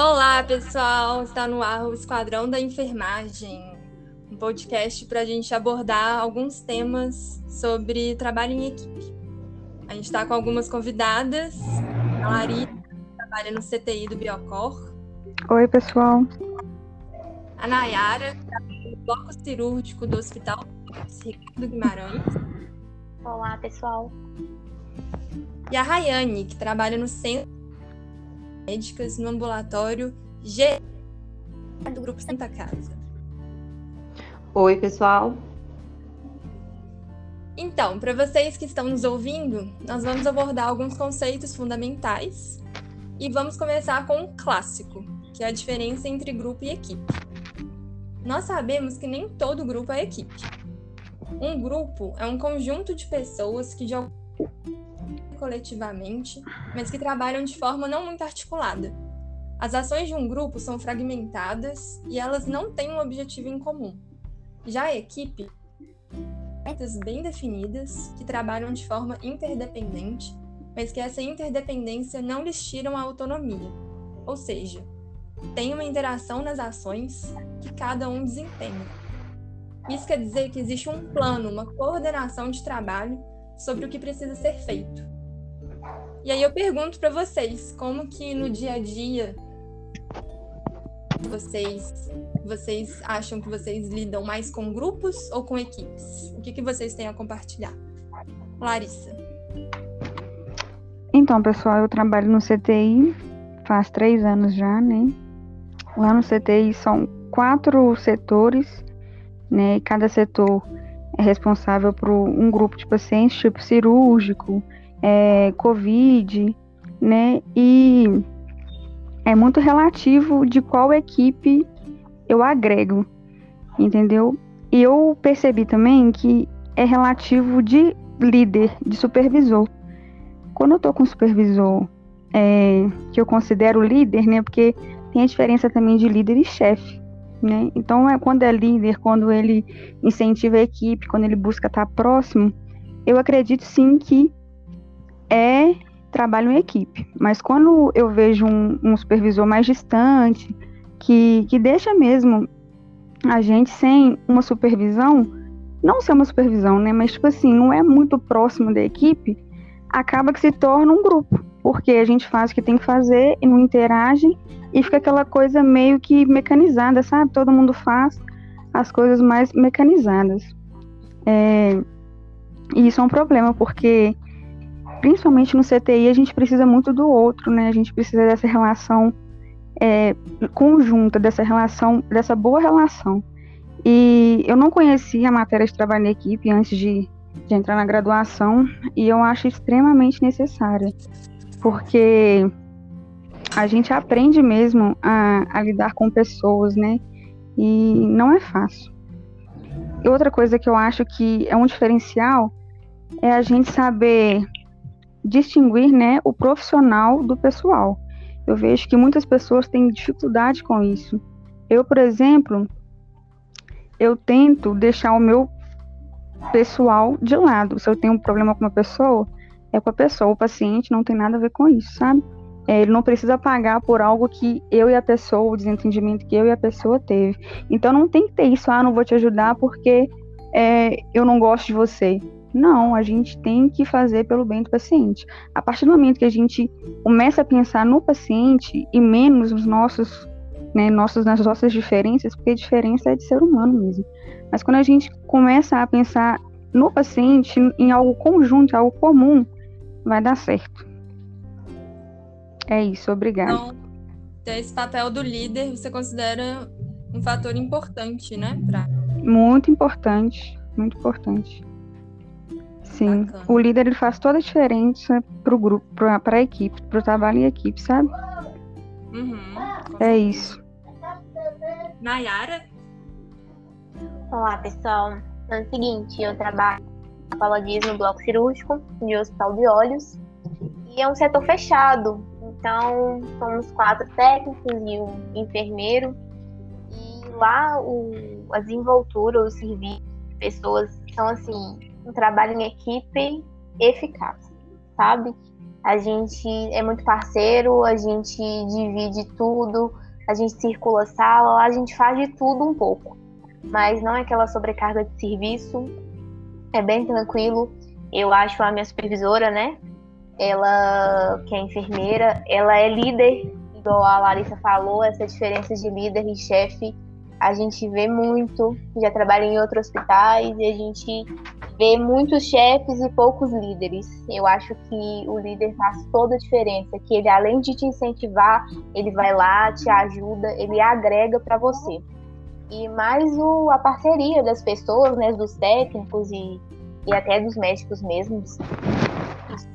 Olá, pessoal! Está no ar o Esquadrão da Enfermagem, um podcast para a gente abordar alguns temas sobre trabalho em equipe. A gente está com algumas convidadas. A Larissa, que trabalha no CTI do Biocor. Oi, pessoal. A Nayara, que trabalha no bloco cirúrgico do Hospital Ricardo Guimarães. Olá, pessoal. E a Rayane, que trabalha no Centro Médicas no ambulatório G do Grupo Santa Casa. Oi, pessoal. Então, para vocês que estão nos ouvindo, nós vamos abordar alguns conceitos fundamentais e vamos começar com um clássico, que é a diferença entre grupo e equipe. Nós sabemos que nem todo grupo é equipe. Um grupo é um conjunto de pessoas que de coletivamente, mas que trabalham de forma não muito articulada. As ações de um grupo são fragmentadas e elas não têm um objetivo em comum. Já a equipe metas bem definidas que trabalham de forma interdependente, mas que essa interdependência não lhes tiram a autonomia. Ou seja, tem uma interação nas ações que cada um desempenha. Isso quer dizer que existe um plano, uma coordenação de trabalho sobre o que precisa ser feito. E aí eu pergunto para vocês, como que no dia a dia vocês vocês acham que vocês lidam mais com grupos ou com equipes? O que, que vocês têm a compartilhar? Larissa. Então, pessoal, eu trabalho no CTI faz três anos já, né? Lá no CTI são quatro setores, né? Cada setor é responsável por um grupo de pacientes, tipo cirúrgico, é, Covid, né? E é muito relativo de qual equipe eu agrego, entendeu? E eu percebi também que é relativo de líder, de supervisor. Quando eu tô com supervisor é, que eu considero líder, né? Porque tem a diferença também de líder e chefe, né? Então, é quando é líder, quando ele incentiva a equipe, quando ele busca estar próximo, eu acredito sim que é trabalho em equipe. Mas quando eu vejo um, um supervisor mais distante, que, que deixa mesmo a gente sem uma supervisão, não ser uma supervisão, né? Mas, tipo assim, não é muito próximo da equipe, acaba que se torna um grupo. Porque a gente faz o que tem que fazer e não interage e fica aquela coisa meio que mecanizada, sabe? Todo mundo faz as coisas mais mecanizadas. É, e isso é um problema, porque principalmente no CTI, a gente precisa muito do outro, né? A gente precisa dessa relação é, conjunta, dessa relação, dessa boa relação. E eu não conhecia a matéria de trabalho em equipe antes de, de entrar na graduação, e eu acho extremamente necessária, porque a gente aprende mesmo a, a lidar com pessoas, né? E não é fácil. E outra coisa que eu acho que é um diferencial é a gente saber distinguir né, o profissional do pessoal. Eu vejo que muitas pessoas têm dificuldade com isso. Eu, por exemplo, eu tento deixar o meu pessoal de lado. Se eu tenho um problema com uma pessoa, é com a pessoa. O paciente não tem nada a ver com isso, sabe? É, ele não precisa pagar por algo que eu e a pessoa, o desentendimento que eu e a pessoa teve. Então não tem que ter isso, ah, não vou te ajudar porque é, eu não gosto de você. Não, a gente tem que fazer pelo bem do paciente. A partir do momento que a gente começa a pensar no paciente e menos nos nossos, né, nossos, nas nossas diferenças, porque a diferença é de ser humano mesmo. Mas quando a gente começa a pensar no paciente, em algo conjunto, algo comum, vai dar certo. É isso, obrigada. Então, esse papel do líder você considera um fator importante, né? Pra... Muito importante, muito importante. Sim, Bacana. o líder ele faz toda a diferença pro grupo, pra, pra equipe, pro trabalho em equipe, sabe? Uhum, é isso. Nayara? Olá, pessoal. É o seguinte, eu trabalho na Paladies no bloco cirúrgico de Hospital de Olhos e é um setor fechado. Então, somos quatro técnicos e um enfermeiro. E lá o, as envolturas, os serviços de pessoas são assim um trabalho em equipe eficaz, sabe? A gente é muito parceiro, a gente divide tudo, a gente circula a sala, a gente faz de tudo um pouco. Mas não é aquela sobrecarga de serviço, é bem tranquilo. Eu acho a minha supervisora, né? Ela, que é enfermeira, ela é líder, igual a Larissa falou, essa diferença de líder e chefe a gente vê muito. Já trabalhei em outros hospitais e a gente vê muitos chefes e poucos líderes. Eu acho que o líder faz toda a diferença, que ele além de te incentivar, ele vai lá, te ajuda, ele agrega para você. E mais o, a parceria das pessoas, né, dos técnicos e, e até dos médicos mesmos.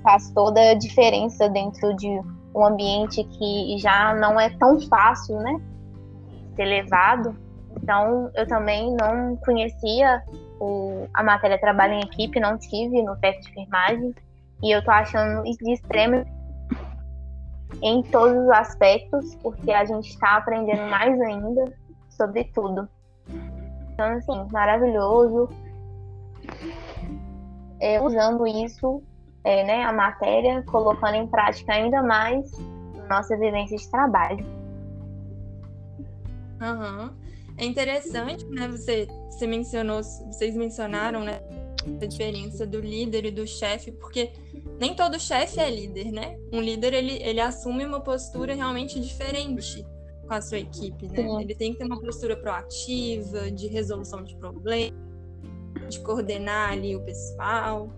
Faz toda a diferença dentro de um ambiente que já não é tão fácil, né, ser levado. Então, eu também não conhecia o, a matéria trabalho em equipe, não tive no teste de firmagem. E eu tô achando de extremo em todos os aspectos, porque a gente está aprendendo mais ainda sobre tudo. Então, assim, maravilhoso. É, usando isso, é, né, a matéria, colocando em prática ainda mais nossa vivência de trabalho. Uhum. É interessante, né? Você, você mencionou, vocês mencionaram, né? A diferença do líder e do chefe, porque nem todo chefe é líder, né? Um líder ele, ele assume uma postura realmente diferente com a sua equipe, né? Sim. Ele tem que ter uma postura proativa, de resolução de problemas, de coordenar ali o pessoal.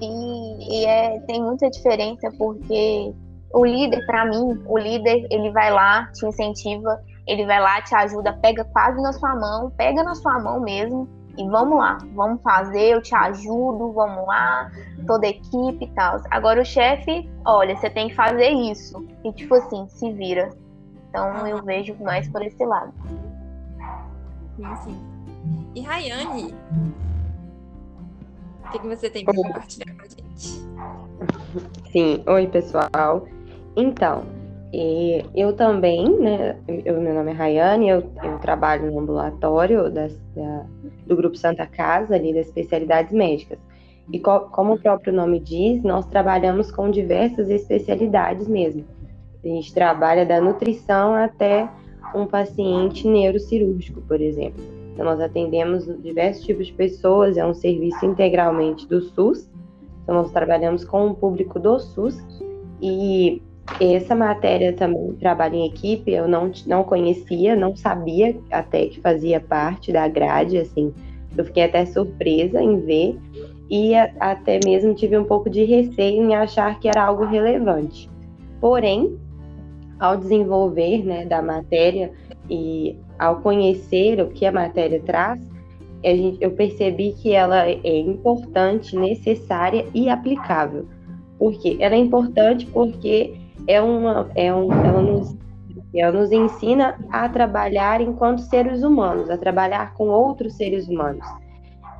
E, e é, tem muita diferença porque o líder, para mim, o líder ele vai lá, te incentiva, ele vai lá, te ajuda, pega quase na sua mão, pega na sua mão mesmo e vamos lá, vamos fazer, eu te ajudo, vamos lá, toda a equipe e tal. Agora o chefe, olha, você tem que fazer isso. E tipo assim, se vira. Então eu vejo mais por esse lado. Sim, sim. E Rayane, o que, que você tem para compartilhar com a gente? Sim, oi pessoal. Então, e eu também, né? Eu, meu nome é Rayane, eu, eu trabalho no ambulatório da, do Grupo Santa Casa, ali das especialidades médicas. E co, como o próprio nome diz, nós trabalhamos com diversas especialidades mesmo. A gente trabalha da nutrição até um paciente neurocirúrgico, por exemplo. Então, nós atendemos diversos tipos de pessoas, é um serviço integralmente do SUS. Então, nós trabalhamos com o público do SUS e essa matéria também, trabalho em equipe, eu não, não conhecia, não sabia até que fazia parte da grade, assim, eu fiquei até surpresa em ver e a, até mesmo tive um pouco de receio em achar que era algo relevante. Porém, ao desenvolver né, da matéria e ao conhecer o que a matéria traz, eu percebi que ela é importante, necessária e aplicável. Por quê? Ela é importante porque é uma, é um, ela, nos, ela nos ensina a trabalhar enquanto seres humanos, a trabalhar com outros seres humanos.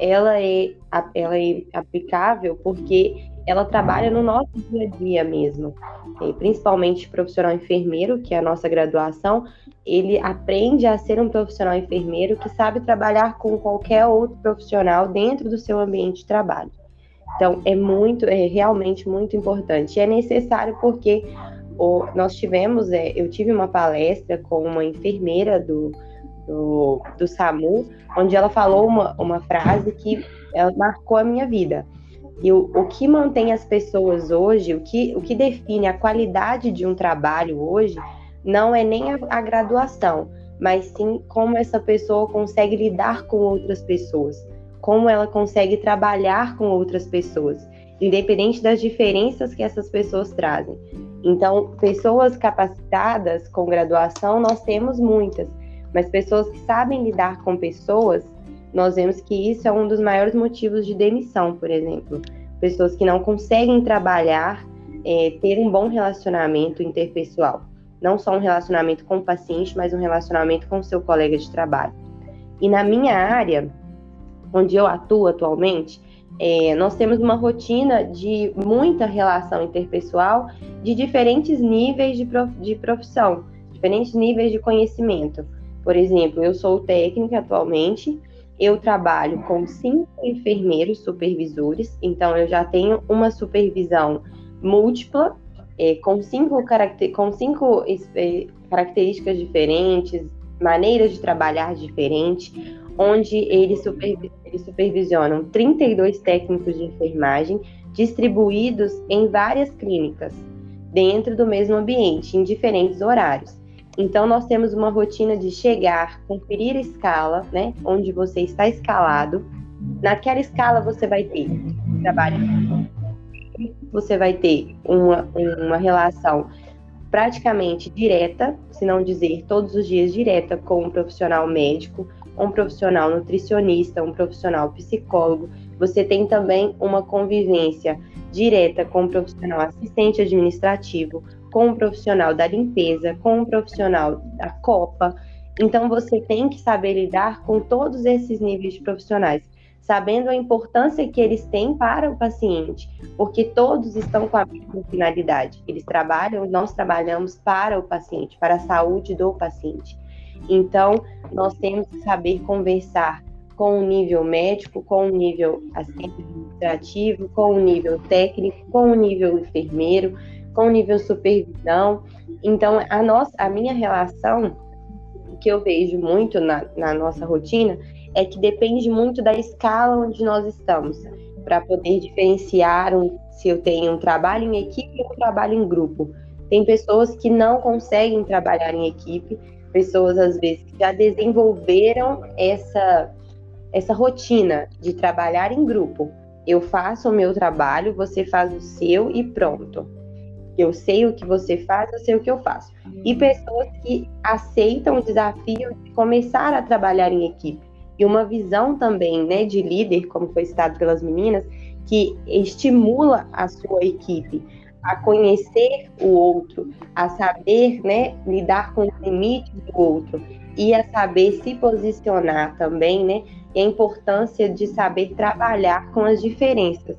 Ela é, ela é aplicável porque ela trabalha no nosso dia a dia mesmo. E principalmente profissional enfermeiro, que é a nossa graduação, ele aprende a ser um profissional enfermeiro que sabe trabalhar com qualquer outro profissional dentro do seu ambiente de trabalho. Então, é muito, é realmente muito importante. E é necessário porque o, nós tivemos, é, eu tive uma palestra com uma enfermeira do, do, do SAMU, onde ela falou uma, uma frase que ela marcou a minha vida. E o, o que mantém as pessoas hoje, o que, o que define a qualidade de um trabalho hoje, não é nem a, a graduação, mas sim como essa pessoa consegue lidar com outras pessoas, como ela consegue trabalhar com outras pessoas, independente das diferenças que essas pessoas trazem. Então, pessoas capacitadas com graduação, nós temos muitas, mas pessoas que sabem lidar com pessoas, nós vemos que isso é um dos maiores motivos de demissão, por exemplo. Pessoas que não conseguem trabalhar, é, ter um bom relacionamento interpessoal. Não só um relacionamento com o paciente, mas um relacionamento com o seu colega de trabalho. E na minha área, onde eu atuo atualmente, é, nós temos uma rotina de muita relação interpessoal de diferentes níveis de, prof, de profissão, diferentes níveis de conhecimento. Por exemplo, eu sou técnica atualmente, eu trabalho com cinco enfermeiros supervisores, então eu já tenho uma supervisão múltipla, é, com cinco, caracter com cinco é, características diferentes, maneiras de trabalhar diferentes, onde eles, supervi eles supervisionam 32 técnicos de enfermagem distribuídos em várias clínicas, dentro do mesmo ambiente, em diferentes horários. Então, nós temos uma rotina de chegar, conferir a escala, né? Onde você está escalado. Naquela escala, você vai ter trabalho, você vai ter uma, uma relação praticamente direta, se não dizer todos os dias direta, com um profissional médico, um profissional nutricionista, um profissional psicólogo. Você tem também uma convivência direta com um profissional assistente administrativo, com um profissional da limpeza, com um profissional da copa. Então você tem que saber lidar com todos esses níveis de profissionais, sabendo a importância que eles têm para o paciente, porque todos estão com a mesma finalidade. Eles trabalham, nós trabalhamos para o paciente, para a saúde do paciente. Então, nós temos que saber conversar com o nível médico, com o nível assistente administrativo, com o nível técnico, com o nível enfermeiro, com nível supervisão. Então, a, nossa, a minha relação, que eu vejo muito na, na nossa rotina, é que depende muito da escala onde nós estamos, para poder diferenciar um, se eu tenho um trabalho em equipe ou um trabalho em grupo. Tem pessoas que não conseguem trabalhar em equipe, pessoas às vezes que já desenvolveram essa essa rotina de trabalhar em grupo. Eu faço o meu trabalho, você faz o seu e pronto. Eu sei o que você faz, eu sei o que eu faço. E pessoas que aceitam o desafio de começar a trabalhar em equipe. E uma visão também, né, de líder, como foi citado pelas meninas, que estimula a sua equipe a conhecer o outro, a saber, né, lidar com os limites do outro e a saber se posicionar também, né, e a importância de saber trabalhar com as diferenças.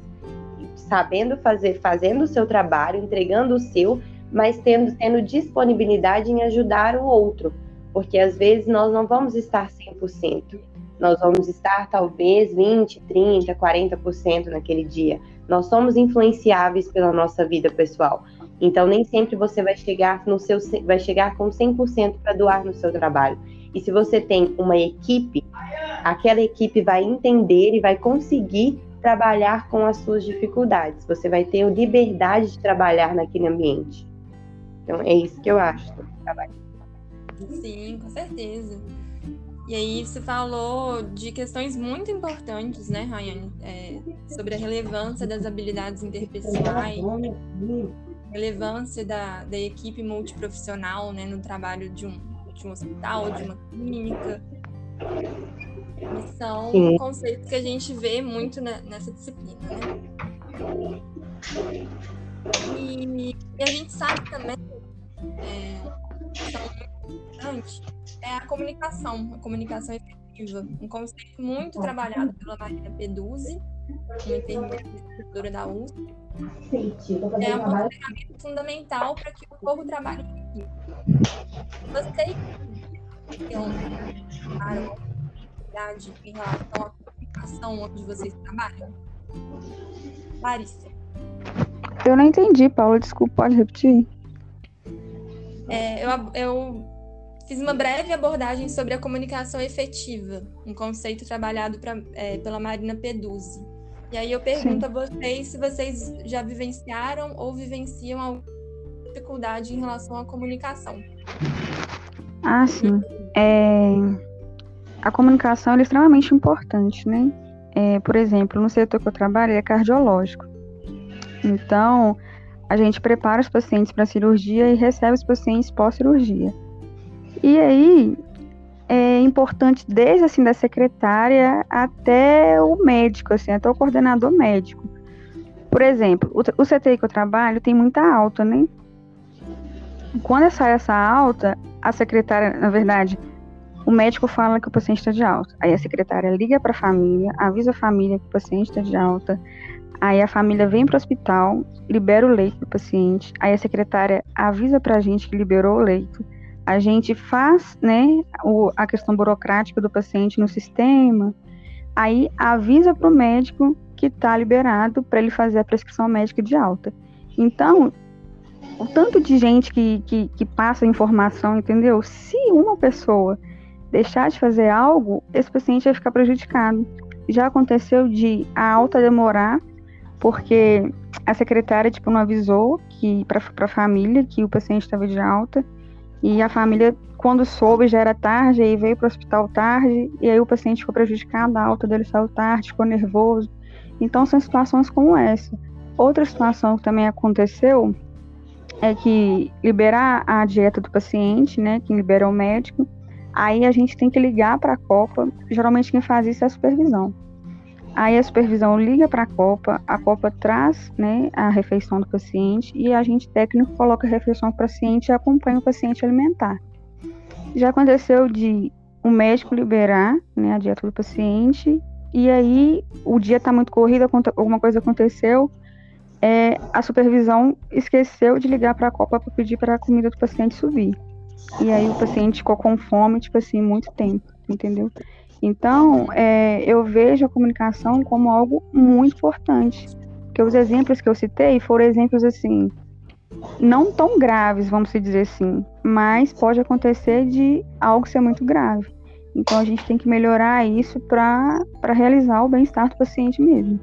Sabendo fazer, fazendo o seu trabalho, entregando o seu, mas tendo, tendo disponibilidade em ajudar o outro, porque às vezes nós não vamos estar 100%, nós vamos estar talvez 20, 30, 40% naquele dia. Nós somos influenciáveis pela nossa vida pessoal. Então nem sempre você vai chegar no seu vai chegar com 100% para doar no seu trabalho. E se você tem uma equipe, aquela equipe vai entender e vai conseguir trabalhar com as suas dificuldades. Você vai ter liberdade de trabalhar naquele ambiente. Então, é isso que eu acho trabalho. Sim, com certeza. E aí você falou de questões muito importantes, né, Rayane? É, sobre a relevância das habilidades interpessoais, relevância da, da equipe multiprofissional né, no trabalho de um, de um hospital, de uma clínica. São Sim. conceitos que a gente vê muito na, nessa disciplina, né? E, e, a gente sabe também é, muito importante é a comunicação, a comunicação efetiva, um conceito muito trabalhado pela Marina Peduzzi, uma enfermeira da USP. É uma ferramenta fundamental para que o povo trabalhe em equipe. Vocês que um dificuldade em relação à comunicação onde vocês trabalham? Larissa. Eu não entendi, Paula, desculpa, pode repetir? É, eu, eu fiz uma breve abordagem sobre a comunicação efetiva, um conceito trabalhado pra, é, pela Marina Peduzzi. E aí eu pergunto Sim. a vocês se vocês já vivenciaram ou vivenciam alguma dificuldade em relação à comunicação. Ah, sim. É a comunicação é extremamente importante, né? É, por exemplo, no setor que eu trabalho, é cardiológico. Então, a gente prepara os pacientes para a cirurgia e recebe os pacientes pós-cirurgia. E aí, é importante desde assim da secretária até o médico, assim, até o coordenador médico. Por exemplo, o, o CTI que eu trabalho tem muita alta, né? Quando sai essa alta, a secretária, na verdade, o médico fala que o paciente está de alta. Aí a secretária liga para a família, avisa a família que o paciente está de alta. Aí a família vem para o hospital, libera o leito do paciente. Aí a secretária avisa para a gente que liberou o leito. A gente faz né, o, a questão burocrática do paciente no sistema, aí avisa para o médico que está liberado para ele fazer a prescrição médica de alta. Então, o tanto de gente que, que, que passa informação, entendeu? Se uma pessoa deixar de fazer algo, esse paciente vai ficar prejudicado. Já aconteceu de a alta demorar, porque a secretária tipo, não avisou para a família que o paciente estava de alta. E a família, quando soube, já era tarde, aí veio para o hospital tarde, e aí o paciente ficou prejudicado, a alta dele saiu tarde, ficou nervoso. Então, são situações como essa. Outra situação que também aconteceu é que liberar a dieta do paciente, né, quem libera é o médico, aí a gente tem que ligar para a Copa, geralmente quem faz isso é a supervisão. Aí a supervisão liga para a Copa, a Copa traz né, a refeição do paciente e a gente técnico coloca a refeição do paciente e acompanha o paciente alimentar. Já aconteceu de o médico liberar né, a dieta do paciente e aí o dia está muito corrido, alguma coisa aconteceu, é, a supervisão esqueceu de ligar para a Copa para pedir para a comida do paciente subir. E aí o paciente ficou com fome, tipo assim, muito tempo, entendeu? Então, é, eu vejo a comunicação como algo muito importante. Porque os exemplos que eu citei foram exemplos assim, não tão graves, vamos dizer assim, mas pode acontecer de algo ser muito grave. Então, a gente tem que melhorar isso para realizar o bem-estar do paciente mesmo.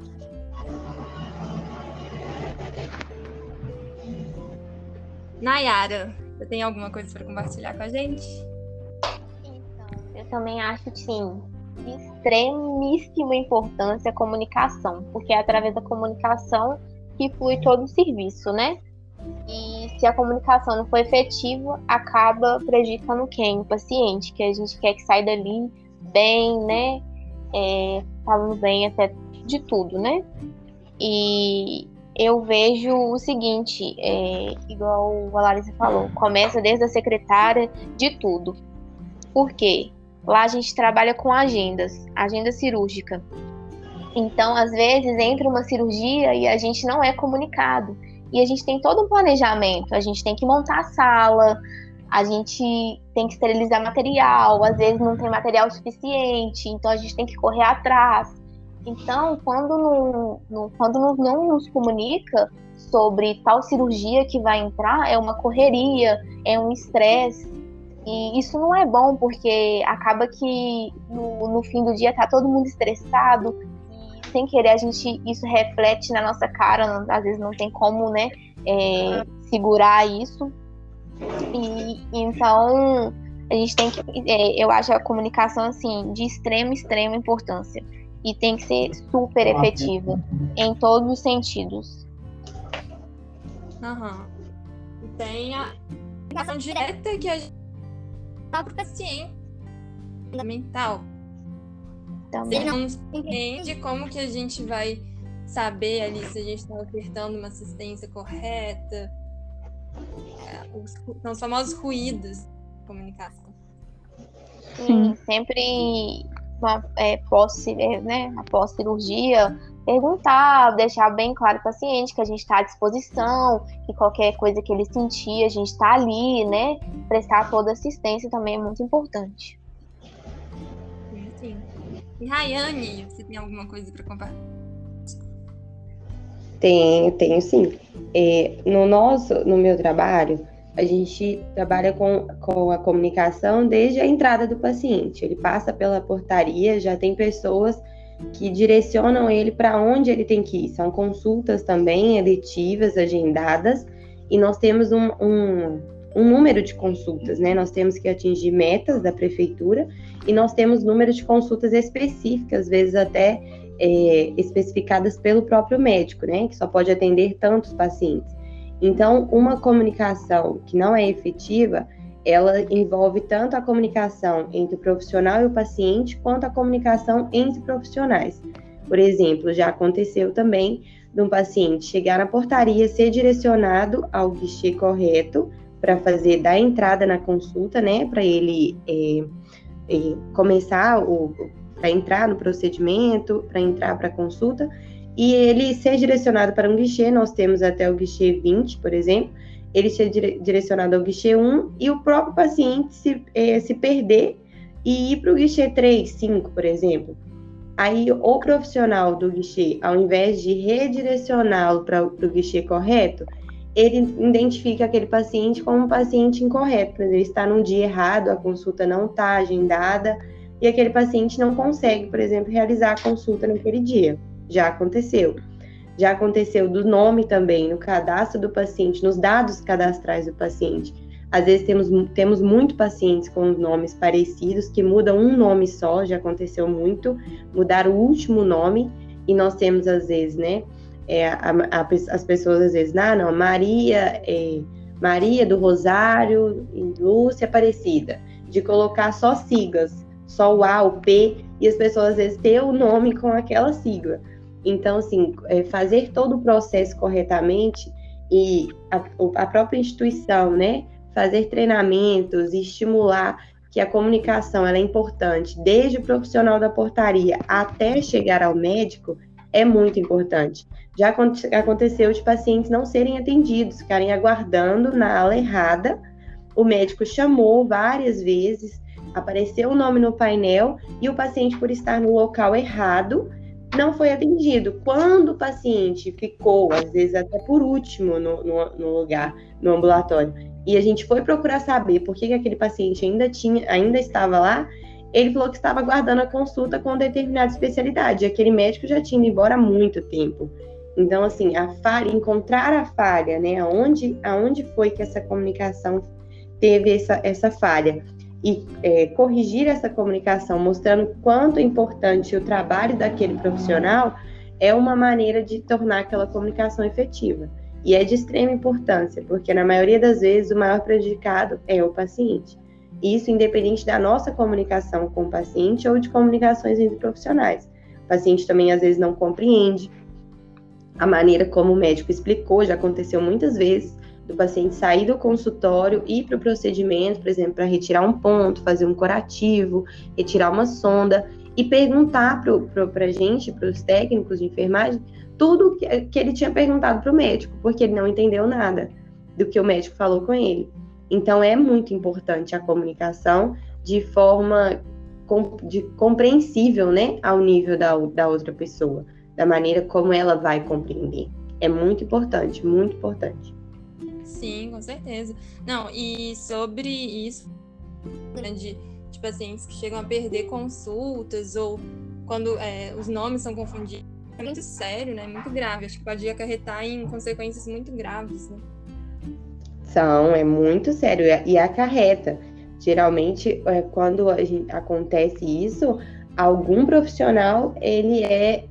Nayara, você tem alguma coisa para compartilhar com a gente? Também acho, sim, de extremíssima importância a comunicação, porque é através da comunicação que flui todo o serviço, né? E se a comunicação não for efetiva, acaba prejudicando quem? O paciente, que a gente quer que saia dali bem, né? É, falando bem até de tudo, né? E eu vejo o seguinte, é, igual a Larissa falou, começa desde a secretária de tudo. Por quê? Lá a gente trabalha com agendas, agenda cirúrgica. Então, às vezes, entra uma cirurgia e a gente não é comunicado. E a gente tem todo um planejamento. A gente tem que montar a sala, a gente tem que esterilizar material, às vezes não tem material suficiente, então a gente tem que correr atrás. Então, quando não, não quando não, não nos comunica sobre tal cirurgia que vai entrar, é uma correria, é um estresse. E isso não é bom, porque acaba que no, no fim do dia tá todo mundo estressado e sem querer a gente isso reflete na nossa cara, às vezes não tem como, né, é, segurar isso. E então a gente tem que, é, eu acho a comunicação assim de extrema extrema importância e tem que ser super efetiva em todos os sentidos. Uhum. Tem a comunicação direta que a gente próprio paciente fundamental. Também. Se não entende como que a gente vai saber ali se a gente está ofertando uma assistência correta. É, os, são os famosos ruídos da comunicação. Sim, sempre uma, é, pós, é, né, após cirurgia, perguntar, deixar bem claro para o paciente que a gente está à disposição, que qualquer coisa que ele sentir, a gente está ali, né? Prestar toda assistência também é muito importante. Sim. E Rayane, você tem alguma coisa para compartilhar? Tenho, tenho sim. É, no nosso, no meu trabalho, a gente trabalha com, com a comunicação desde a entrada do paciente. Ele passa pela portaria, já tem pessoas que direcionam ele para onde ele tem que ir. São consultas também eletivas, agendadas, e nós temos um, um, um número de consultas, né? Nós temos que atingir metas da prefeitura e nós temos número de consultas específicas, às vezes até é, especificadas pelo próprio médico, né? Que só pode atender tantos pacientes. Então, uma comunicação que não é efetiva, ela envolve tanto a comunicação entre o profissional e o paciente, quanto a comunicação entre profissionais. Por exemplo, já aconteceu também de um paciente chegar na portaria, ser direcionado ao guichê correto para fazer da entrada na consulta, né, para ele é, é, começar o para entrar no procedimento, para entrar para a consulta, e ele ser direcionado para um guichê, nós temos até o guichê 20, por exemplo, ele ser direcionado ao guichê 1 e o próprio paciente se, é, se perder e ir para o guichê 3, 5, por exemplo. Aí o profissional do guichê, ao invés de redirecioná-lo para o guichê correto, ele identifica aquele paciente como um paciente incorreto, ele está num dia errado, a consulta não está agendada e aquele paciente não consegue, por exemplo, realizar a consulta naquele dia. Já aconteceu. Já aconteceu do nome também, no cadastro do paciente, nos dados cadastrais do paciente. Às vezes temos, temos muito pacientes com nomes parecidos que mudam um nome só, já aconteceu muito, mudar o último nome, e nós temos, às vezes, né, é, a, a, as pessoas às vezes, ah, não, Maria, é, Maria do Rosário Lúcia Aparecida, de colocar só siglas, só o A, o P, e as pessoas às vezes ter o nome com aquela sigla. Então, assim, é, fazer todo o processo corretamente e a, a própria instituição, né, fazer treinamentos e estimular que a comunicação ela é importante, desde o profissional da portaria até chegar ao médico, é muito importante. Já aconteceu de pacientes não serem atendidos, ficarem aguardando na ala errada. O médico chamou várias vezes, apareceu o nome no painel e o paciente, por estar no local errado, não foi atendido. Quando o paciente ficou, às vezes até por último no, no, no lugar, no ambulatório, e a gente foi procurar saber por que, que aquele paciente ainda tinha, ainda estava lá, ele falou que estava aguardando a consulta com determinada especialidade. Aquele médico já tinha ido embora há muito tempo. Então, assim, a falha, encontrar a falha, né? Aonde, aonde foi que essa comunicação teve essa, essa falha? E é, corrigir essa comunicação, mostrando quanto é importante o trabalho daquele profissional, é uma maneira de tornar aquela comunicação efetiva. E é de extrema importância, porque na maioria das vezes o maior prejudicado é o paciente. Isso independente da nossa comunicação com o paciente ou de comunicações entre profissionais. O paciente também às vezes não compreende a maneira como o médico explicou, já aconteceu muitas vezes do paciente sair do consultório ir para o procedimento, por exemplo, para retirar um ponto, fazer um curativo, retirar uma sonda e perguntar para a gente, para os técnicos de enfermagem, tudo que, que ele tinha perguntado para o médico, porque ele não entendeu nada do que o médico falou com ele. Então, é muito importante a comunicação de forma de compreensível, né, ao nível da, da outra pessoa, da maneira como ela vai compreender. É muito importante, muito importante. Sim, com certeza. Não, e sobre isso, de, de pacientes que chegam a perder consultas ou quando é, os nomes são confundidos, é muito sério, né? Muito grave. Acho que pode acarretar em consequências muito graves, né? São, é muito sério e acarreta. Geralmente, é, quando gente, acontece isso, algum profissional ele é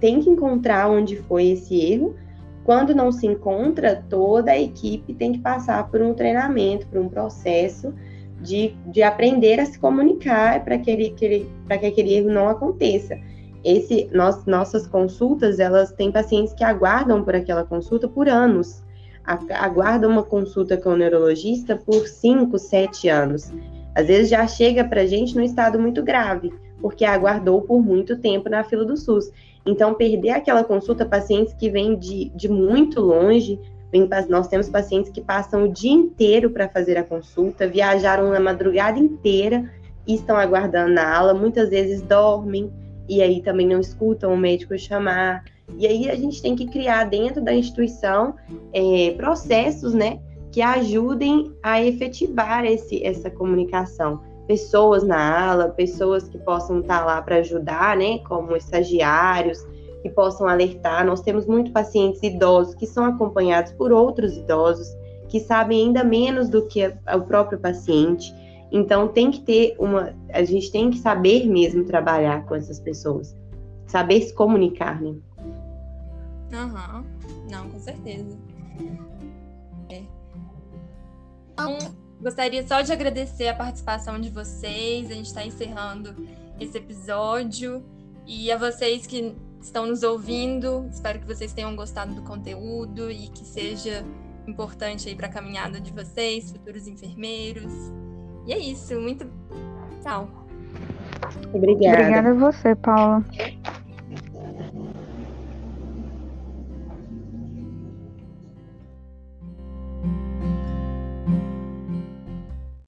tem que encontrar onde foi esse erro. Quando não se encontra, toda a equipe tem que passar por um treinamento, por um processo de, de aprender a se comunicar para que, que, que aquele erro não aconteça. Esse, nós, nossas consultas, elas têm pacientes que aguardam por aquela consulta por anos aguarda uma consulta com o neurologista por 5, 7 anos. Às vezes já chega para a gente num estado muito grave, porque aguardou por muito tempo na fila do SUS. Então, perder aquela consulta, pacientes que vêm de, de muito longe, vem, nós temos pacientes que passam o dia inteiro para fazer a consulta, viajaram na madrugada inteira e estão aguardando na aula, muitas vezes dormem e aí também não escutam o médico chamar. E aí a gente tem que criar dentro da instituição é, processos, né, que ajudem a efetivar esse, essa comunicação. Pessoas na ala, pessoas que possam estar lá para ajudar, né, como estagiários, que possam alertar. Nós temos muitos pacientes idosos que são acompanhados por outros idosos que sabem ainda menos do que o próprio paciente. Então tem que ter uma, a gente tem que saber mesmo trabalhar com essas pessoas, saber se comunicar, né? Aham, uhum. não, com certeza. É. Então, gostaria só de agradecer a participação de vocês. A gente está encerrando esse episódio. E a vocês que estão nos ouvindo, espero que vocês tenham gostado do conteúdo e que seja importante aí para a caminhada de vocês, futuros enfermeiros. E é isso, muito tchau. Obrigada. Obrigada a você, Paula.